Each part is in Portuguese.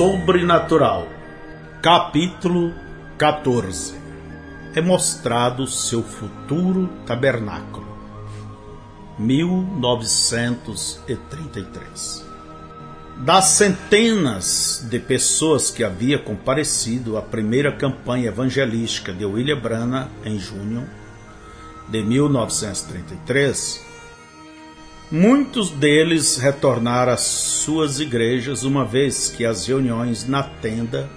sobrenatural. Capítulo 14 É mostrado seu futuro tabernáculo. 1933 Das centenas de pessoas que havia comparecido à primeira campanha evangelística de William Branham em junho de 1933, Muitos deles retornaram às suas igrejas uma vez que as reuniões na tenda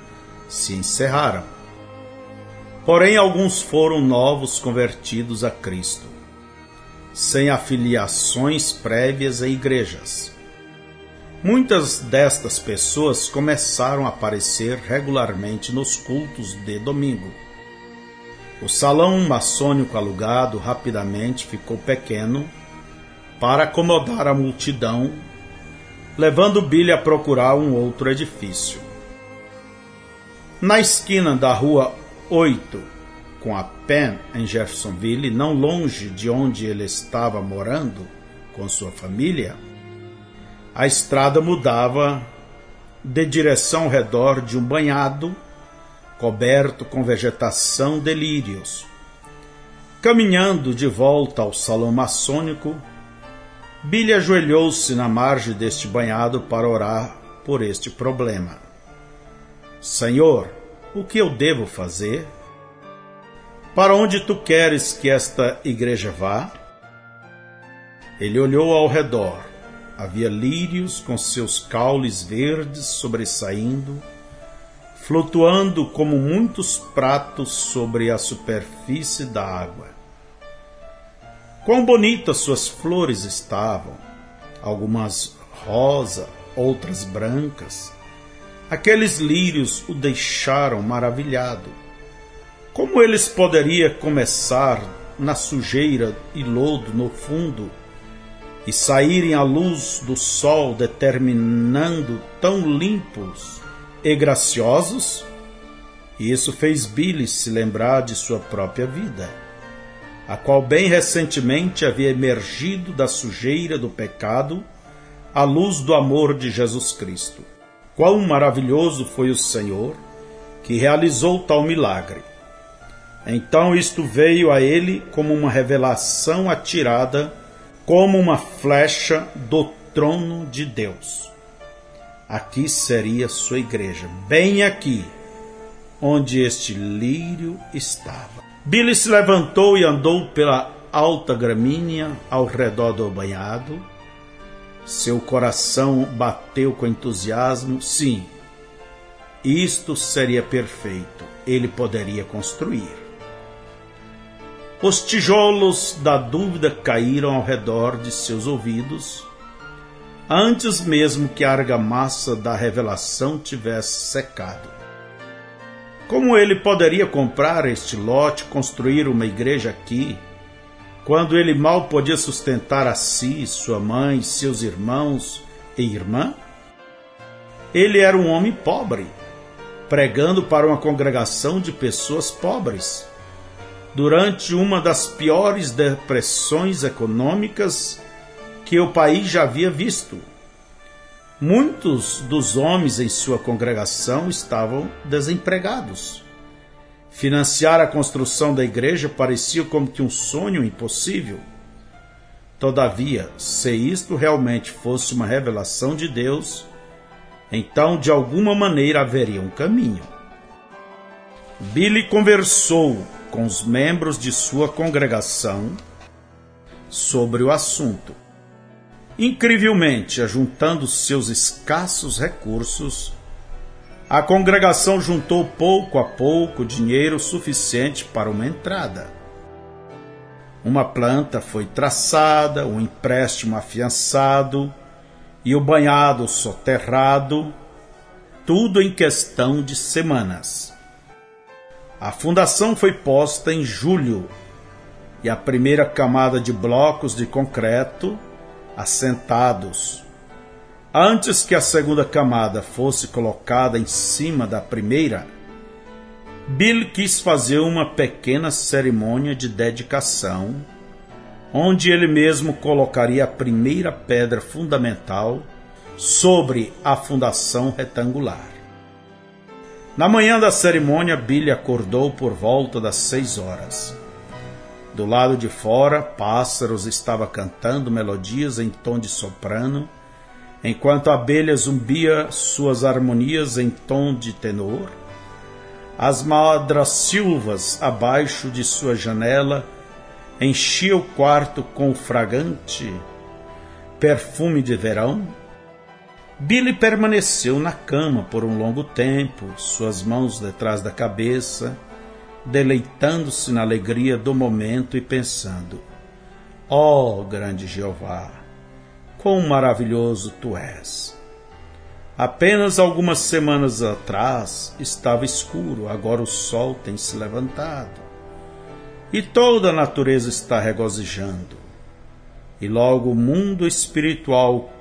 se encerraram. Porém, alguns foram novos convertidos a Cristo, sem afiliações prévias a igrejas. Muitas destas pessoas começaram a aparecer regularmente nos cultos de domingo. O salão maçônico alugado rapidamente ficou pequeno para acomodar a multidão, levando Billy a procurar um outro edifício. Na esquina da rua 8 com a Penn, em Jeffersonville, não longe de onde ele estava morando com sua família, a estrada mudava de direção ao redor de um banhado coberto com vegetação de lírios. Caminhando de volta ao salão maçônico, Billy ajoelhou-se na margem deste banhado para orar por este problema. Senhor, o que eu devo fazer? Para onde tu queres que esta igreja vá? Ele olhou ao redor. Havia lírios com seus caules verdes sobressaindo, flutuando como muitos pratos sobre a superfície da água. Quão bonitas suas flores estavam, algumas rosa, outras brancas. Aqueles lírios o deixaram maravilhado. Como eles poderiam começar na sujeira e lodo no fundo e saírem à luz do sol determinando tão limpos e graciosos? E isso fez Billy se lembrar de sua própria vida a qual bem recentemente havia emergido da sujeira do pecado à luz do amor de Jesus Cristo. Quão maravilhoso foi o Senhor que realizou tal milagre. Então isto veio a ele como uma revelação atirada, como uma flecha do trono de Deus. Aqui seria sua igreja, bem aqui, onde este lírio estava. Billy se levantou e andou pela alta gramínea ao redor do banhado. Seu coração bateu com entusiasmo. Sim, isto seria perfeito. Ele poderia construir. Os tijolos da dúvida caíram ao redor de seus ouvidos, antes mesmo que a argamassa da revelação tivesse secado. Como ele poderia comprar este lote, construir uma igreja aqui, quando ele mal podia sustentar a si, sua mãe, seus irmãos e irmã? Ele era um homem pobre, pregando para uma congregação de pessoas pobres, durante uma das piores depressões econômicas que o país já havia visto. Muitos dos homens em sua congregação estavam desempregados. Financiar a construção da igreja parecia como que um sonho impossível. Todavia, se isto realmente fosse uma revelação de Deus, então de alguma maneira haveria um caminho. Billy conversou com os membros de sua congregação sobre o assunto. Incrivelmente, ajuntando seus escassos recursos, a congregação juntou pouco a pouco dinheiro suficiente para uma entrada. Uma planta foi traçada, um empréstimo afiançado e o banhado soterrado, tudo em questão de semanas. A fundação foi posta em julho e a primeira camada de blocos de concreto assentados. Antes que a segunda camada fosse colocada em cima da primeira, Bill quis fazer uma pequena cerimônia de dedicação, onde ele mesmo colocaria a primeira pedra fundamental sobre a fundação retangular. Na manhã da cerimônia, Billy acordou por volta das seis horas. Do lado de fora, pássaros estavam cantando melodias em tom de soprano, enquanto a abelha zumbia suas harmonias em tom de tenor. As silvas abaixo de sua janela enchia o quarto com fragante perfume de verão Billy permaneceu na cama por um longo tempo, suas mãos detrás da cabeça, deleitando-se na alegria do momento e pensando: Ó oh, grande Jeová, quão maravilhoso tu és! Apenas algumas semanas atrás estava escuro, agora o sol tem se levantado e toda a natureza está regozijando. E logo o mundo espiritual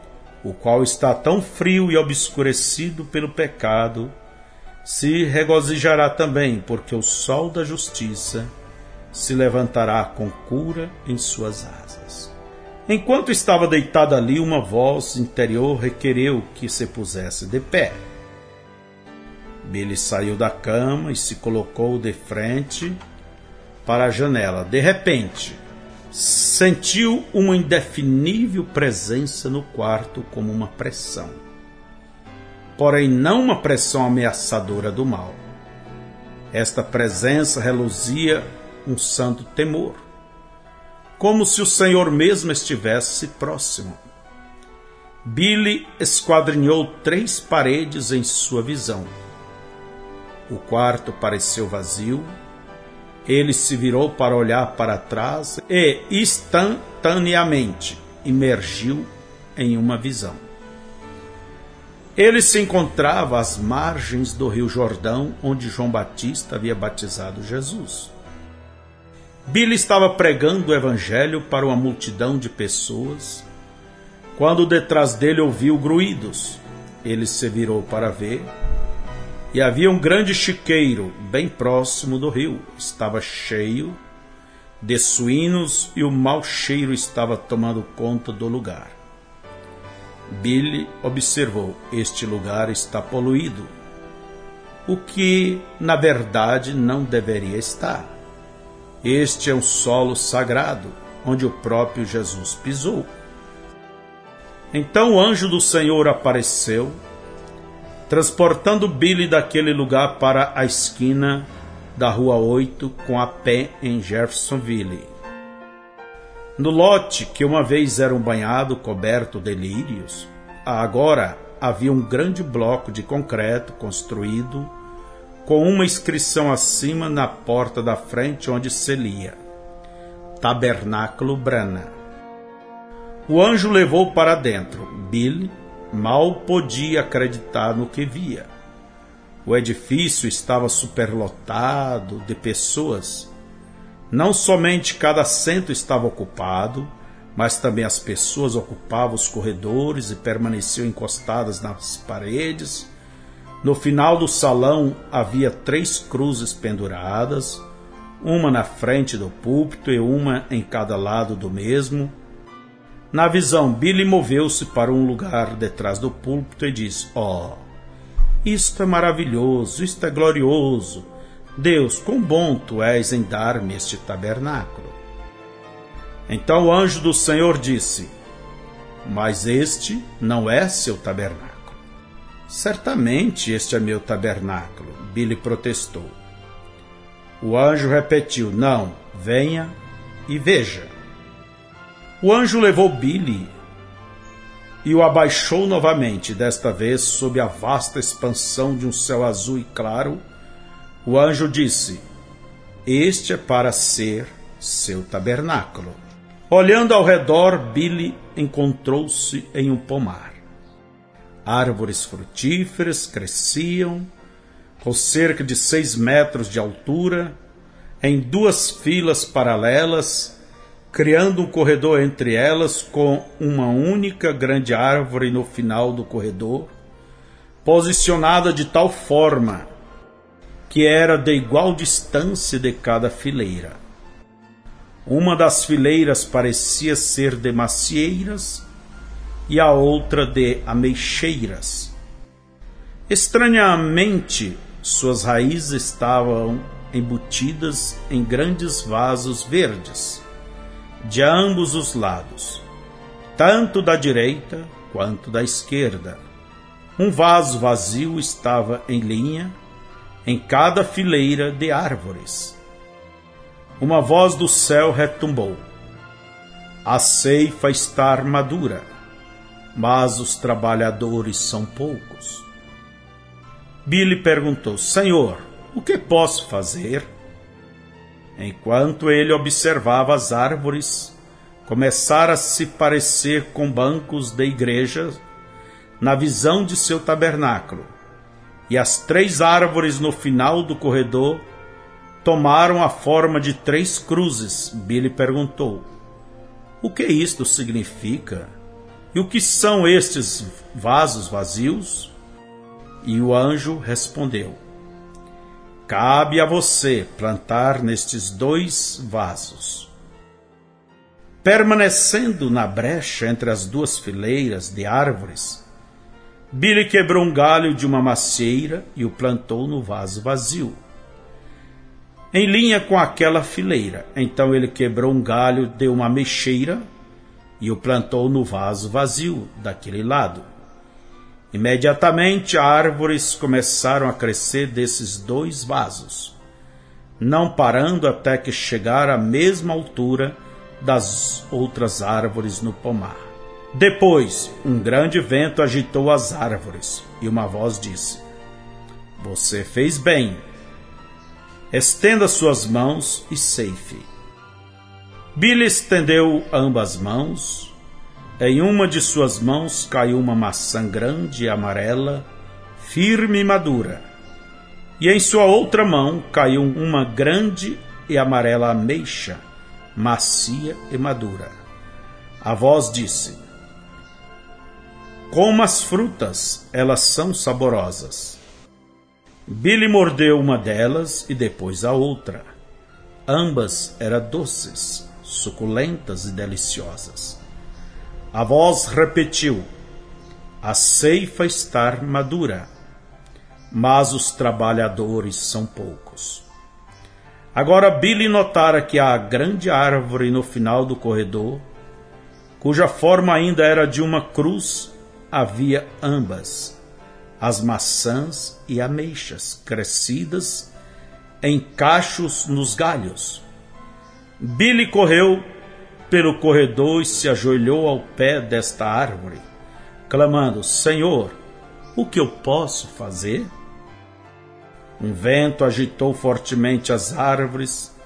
o qual está tão frio e obscurecido pelo pecado, se regozijará também, porque o sol da justiça se levantará com cura em suas asas. Enquanto estava deitado ali, uma voz interior requereu que se pusesse de pé. Billy saiu da cama e se colocou de frente para a janela. De repente, sentiu uma indefinível presença no quarto como uma pressão. Porém, não uma pressão ameaçadora do mal. Esta presença reluzia um santo temor, como se o Senhor mesmo estivesse próximo. Billy esquadrinhou três paredes em sua visão. O quarto pareceu vazio, ele se virou para olhar para trás e instantaneamente emergiu em uma visão. Ele se encontrava às margens do Rio Jordão, onde João Batista havia batizado Jesus. Billy estava pregando o evangelho para uma multidão de pessoas, quando detrás dele ouviu gruídos. Ele se virou para ver e havia um grande chiqueiro bem próximo do rio. Estava cheio de suínos e o mau cheiro estava tomando conta do lugar. Billy observou: este lugar está poluído, o que na verdade não deveria estar. Este é um solo sagrado, onde o próprio Jesus pisou. Então o anjo do Senhor apareceu transportando Billy daquele lugar para a esquina da Rua 8 com a pé em Jeffersonville. No lote que uma vez era um banhado coberto de lírios, agora havia um grande bloco de concreto construído com uma inscrição acima na porta da frente onde se lia Tabernáculo Brana. O anjo levou para dentro Billy mal podia acreditar no que via. O edifício estava superlotado de pessoas. Não somente cada assento estava ocupado, mas também as pessoas ocupavam os corredores e permaneciam encostadas nas paredes. No final do salão havia três cruzes penduradas, uma na frente do púlpito e uma em cada lado do mesmo na visão, Billy moveu-se para um lugar detrás do púlpito e disse: Oh, isto é maravilhoso, isto é glorioso. Deus, quão bom tu és em dar-me este tabernáculo. Então o anjo do Senhor disse: Mas este não é seu tabernáculo. Certamente este é meu tabernáculo, Billy protestou. O anjo repetiu: Não, venha e veja. O anjo levou Billy e o abaixou novamente, desta vez sob a vasta expansão de um céu azul e claro. O anjo disse: Este é para ser seu tabernáculo. Olhando ao redor, Billy encontrou-se em um pomar. Árvores frutíferas cresciam, com cerca de seis metros de altura, em duas filas paralelas, criando um corredor entre elas com uma única grande árvore no final do corredor, posicionada de tal forma que era de igual distância de cada fileira. Uma das fileiras parecia ser de macieiras e a outra de ameixeiras. Estranhamente, Suas raízes estavam embutidas em grandes vasos verdes, de ambos os lados, tanto da direita quanto da esquerda. Um vaso vazio estava em linha em cada fileira de árvores. Uma voz do céu retumbou: A ceifa está madura, mas os trabalhadores são poucos. Billy perguntou: Senhor, o que posso fazer? Enquanto ele observava as árvores, começara a se parecer com bancos de igreja na visão de seu tabernáculo. E as três árvores no final do corredor tomaram a forma de três cruzes. Billy perguntou: O que isto significa? E o que são estes vasos vazios? E o anjo respondeu: Cabe a você plantar nestes dois vasos. Permanecendo na brecha entre as duas fileiras de árvores, Billy quebrou um galho de uma macieira e o plantou no vaso vazio. Em linha com aquela fileira, então ele quebrou um galho de uma mexeira e o plantou no vaso vazio daquele lado. Imediatamente árvores começaram a crescer desses dois vasos, não parando até que chegar à mesma altura das outras árvores no pomar. Depois, um grande vento agitou as árvores e uma voz disse: Você fez bem. Estenda suas mãos e ceife. Billy estendeu ambas mãos em uma de suas mãos caiu uma maçã grande e amarela, firme e madura. E em sua outra mão caiu uma grande e amarela ameixa, macia e madura. A voz disse: Como as frutas, elas são saborosas. Billy mordeu uma delas e depois a outra. Ambas eram doces, suculentas e deliciosas. A voz repetiu: A ceifa está madura, mas os trabalhadores são poucos. Agora Billy notara que a grande árvore no final do corredor, cuja forma ainda era de uma cruz, havia ambas, as maçãs e ameixas, crescidas em cachos nos galhos. Billy correu pelo corredor e se ajoelhou ao pé desta árvore, clamando: Senhor, o que eu posso fazer? Um vento agitou fortemente as árvores,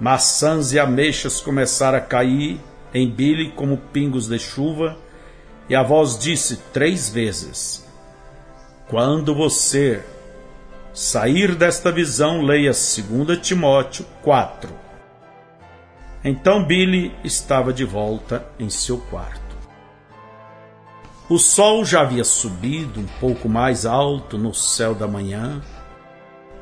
maçãs e ameixas começaram a cair em Billy como pingos de chuva, e a voz disse três vezes: Quando você sair desta visão, leia 2 Timóteo 4 então Billy estava de volta em seu quarto. O sol já havia subido um pouco mais alto no céu da manhã,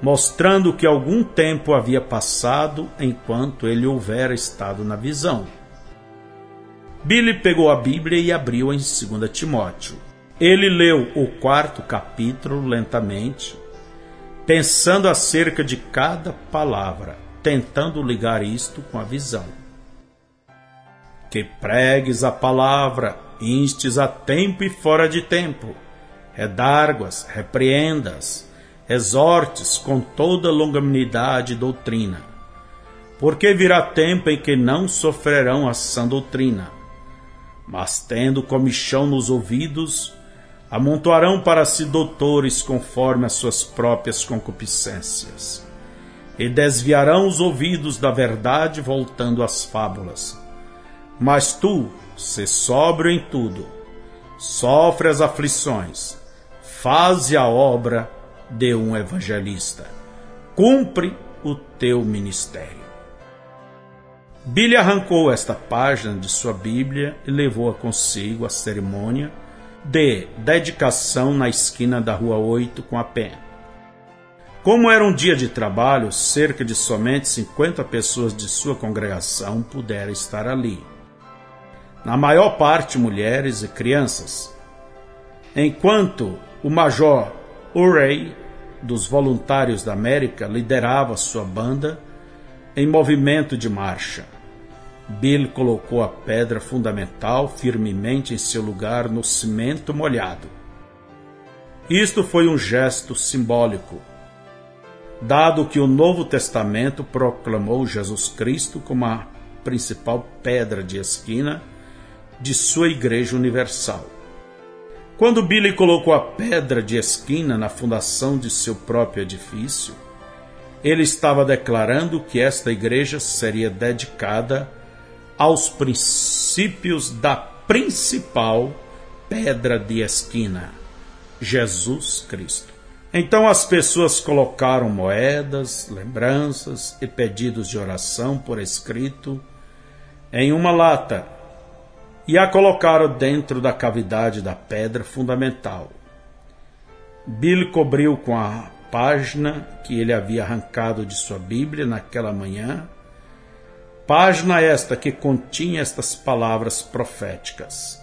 mostrando que algum tempo havia passado enquanto ele houvera estado na visão. Billy pegou a Bíblia e abriu em 2 Timóteo. Ele leu o quarto capítulo lentamente, pensando acerca de cada palavra tentando ligar isto com a visão. Que pregues a palavra, instes a tempo e fora de tempo, redarguas, repreendas, exortes com toda longanimidade e doutrina. Porque virá tempo em que não sofrerão a sã doutrina, mas tendo comichão nos ouvidos, amontoarão para si doutores conforme as suas próprias concupiscências e desviarão os ouvidos da verdade, voltando às fábulas. Mas tu, se sóbrio em tudo, sofre as aflições, faze a obra de um evangelista, cumpre o teu ministério. Billy arrancou esta página de sua Bíblia e levou-a consigo à cerimônia de dedicação na esquina da Rua 8 com a pena. Como era um dia de trabalho, cerca de somente 50 pessoas de sua congregação puderam estar ali. Na maior parte mulheres e crianças. Enquanto o major Urey dos Voluntários da América liderava sua banda em movimento de marcha. Bill colocou a pedra fundamental firmemente em seu lugar no cimento molhado. Isto foi um gesto simbólico, dado que o Novo Testamento proclamou Jesus Cristo como a principal pedra de esquina de sua Igreja Universal. Quando Billy colocou a pedra de esquina na fundação de seu próprio edifício, ele estava declarando que esta igreja seria dedicada aos princípios da principal pedra de esquina, Jesus Cristo. Então as pessoas colocaram moedas, lembranças e pedidos de oração por escrito em uma lata e a colocaram dentro da cavidade da pedra fundamental. Bill cobriu com a página que ele havia arrancado de sua Bíblia naquela manhã, página esta que continha estas palavras proféticas.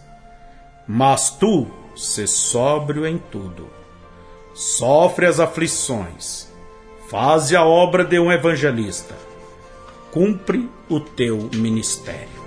Mas tu, se sóbrio em tudo, sofre as aflições, faze a obra de um evangelista, cumpre o teu ministério.